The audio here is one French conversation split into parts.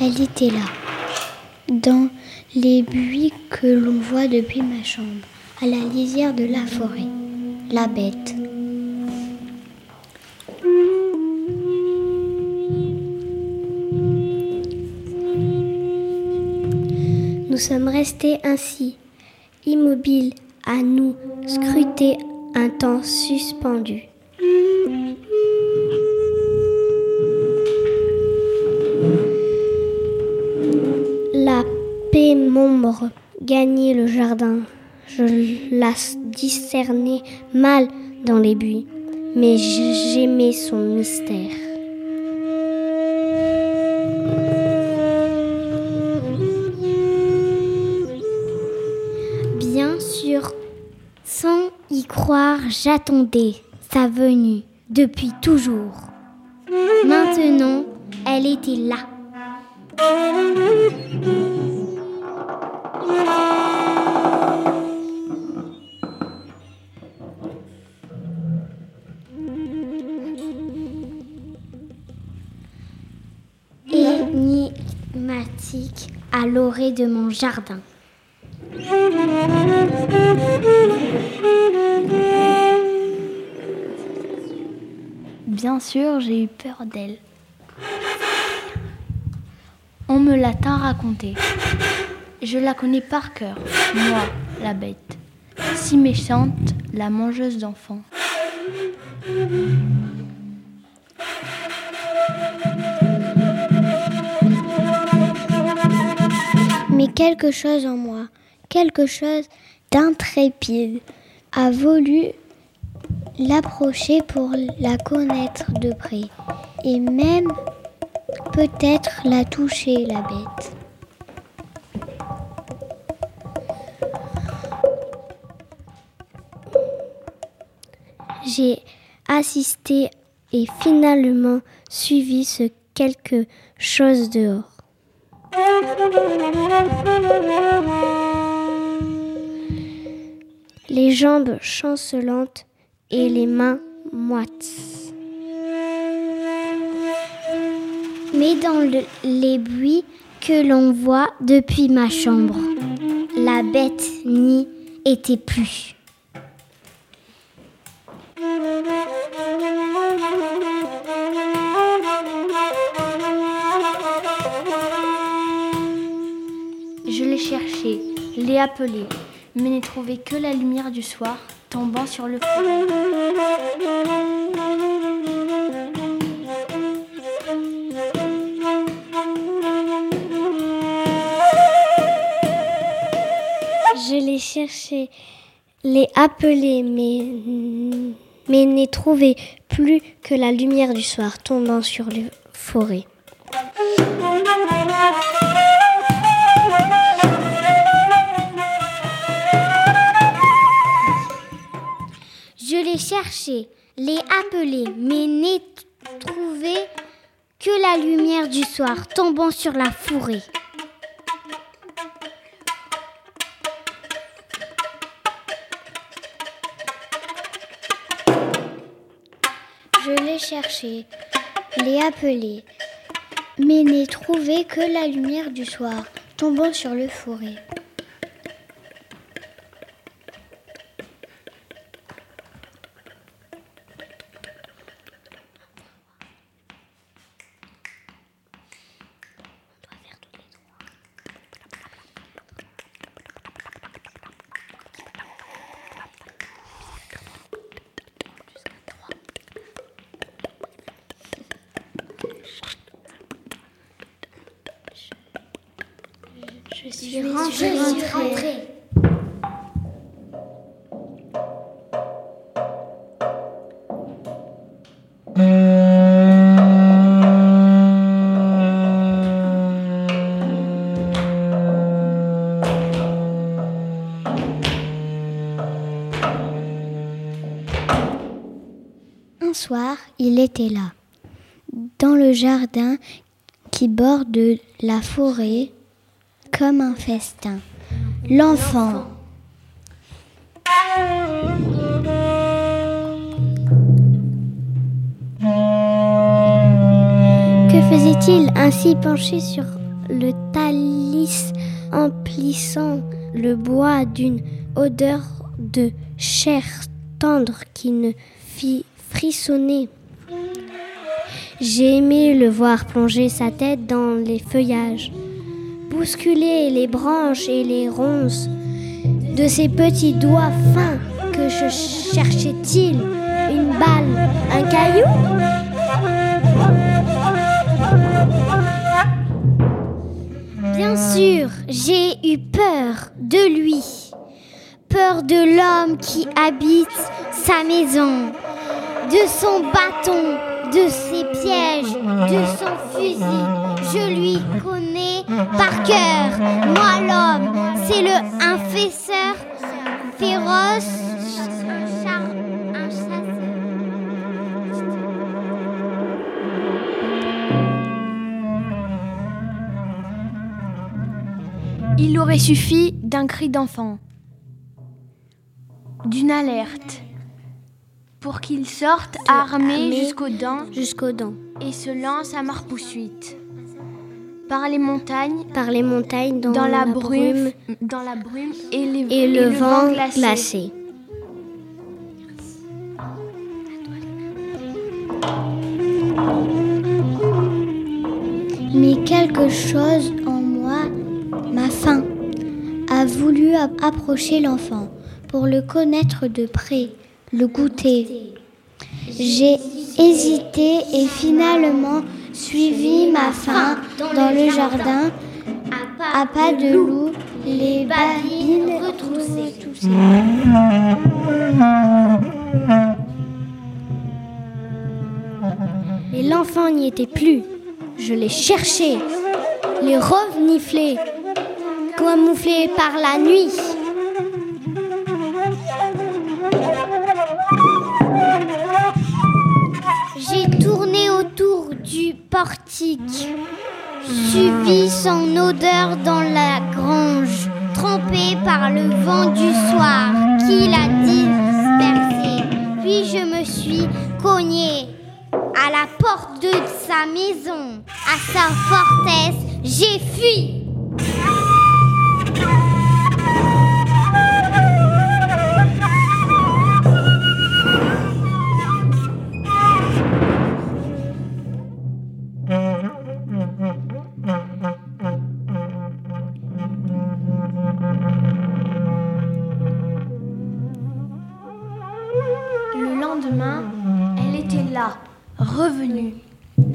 elle était là, dans les buis que l'on voit depuis ma chambre, à la lisière de la forêt, la bête. Nous sommes restés ainsi, immobiles, à nous scruter un temps suspendu. Pénombre gagnait le jardin. Je la discernais mal dans les buis, mais j'aimais son mystère. Bien sûr, sans y croire, j'attendais sa venue depuis toujours. Maintenant, elle était là. Énigmatique à l'orée de mon jardin. Bien sûr, j'ai eu peur d'elle. On me l'a tant raconté. Je la connais par cœur, moi, la bête. Si méchante, la mangeuse d'enfants. Mais quelque chose en moi, quelque chose d'intrépide, a voulu l'approcher pour la connaître de près et même peut-être la toucher, la bête. J'ai assisté et finalement suivi ce quelque chose dehors. Les jambes chancelantes et les mains moites. Mais dans le- les buis que l'on voit depuis ma chambre, la bête n'y était plus. Cherché, l'ai appelé, mais n'ai trouvé que la lumière du soir tombant sur le feu. Je l'ai cherché, l'ai appelé, mais, mais n'ai trouvé plus que la lumière du soir tombant sur les forêts. Cherché, l'ai appelé, mais n'ai trouvé que la lumière du soir tombant sur la forêt. Je l'ai cherché, l'ai appelé, mais n'ai trouvé que la lumière du soir tombant sur le forêt. Je suis rentrée. Un soir, il était là, dans le jardin qui borde la forêt, comme un festin. L'enfant. Que faisait-il ainsi penché sur le talis, emplissant le bois d'une odeur de chair tendre qui ne fit frissonner? J'ai aimé le voir plonger sa tête dans les feuillages, bousculer les branches et les ronces de ses petits doigts fins. Que je cherchait-il Une balle Un caillou? Bien sûr, j'ai eu peur de lui, peur de l'homme qui habite sa maison, de son bâton, de ses pièges, de son fusil. Je lui connais par cœur. Moi, l'homme, c'est le infesseur féroce, un chasseur. Il aurait suffi d'un cri d'enfant, d'une alerte pour qu'il sorte armé jusqu'aux dents, jusqu'aux dents et se lance à marpoussuite par les montagnes, par les montagnes dans, dans la, la brume, dans la brume et, les, et, et le, le, vent, vent glacé. glacé. Mais quelque chose en moi, ma faim, a voulu approcher l'enfant pour le connaître de près le goûter. J'ai hésité et finalement suivi ma faim dans le jardin à pas de loup, les babines retroussées. Et l'enfant n'y était plus. Je l'ai cherché, les reveniflé, camouflé par la nuit. Portique, suivi son odeur dans la grange, trempé par le vent du soir qui l'a dispersé. Puis je me suis cogné à la porte de sa maison, à sa forteresse, j'ai fui.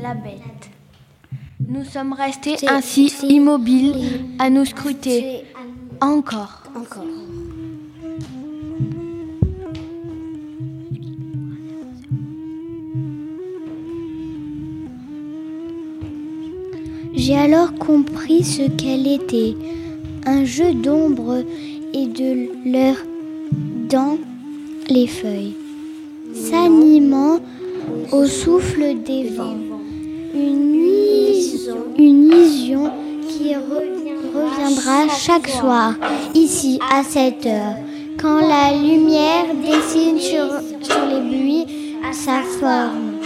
La bête. Nous sommes restés ainsi immobiles à nous scruter. Encore. Encore. J'ai alors compris ce qu'elle était, un jeu d'ombre et de leur dans les feuilles, s'animant au souffle des vents. Une, illusion, une illusion qui reviendra chaque soir, ici à cette heure, quand la lumière dessine sur, sur les buis sa forme.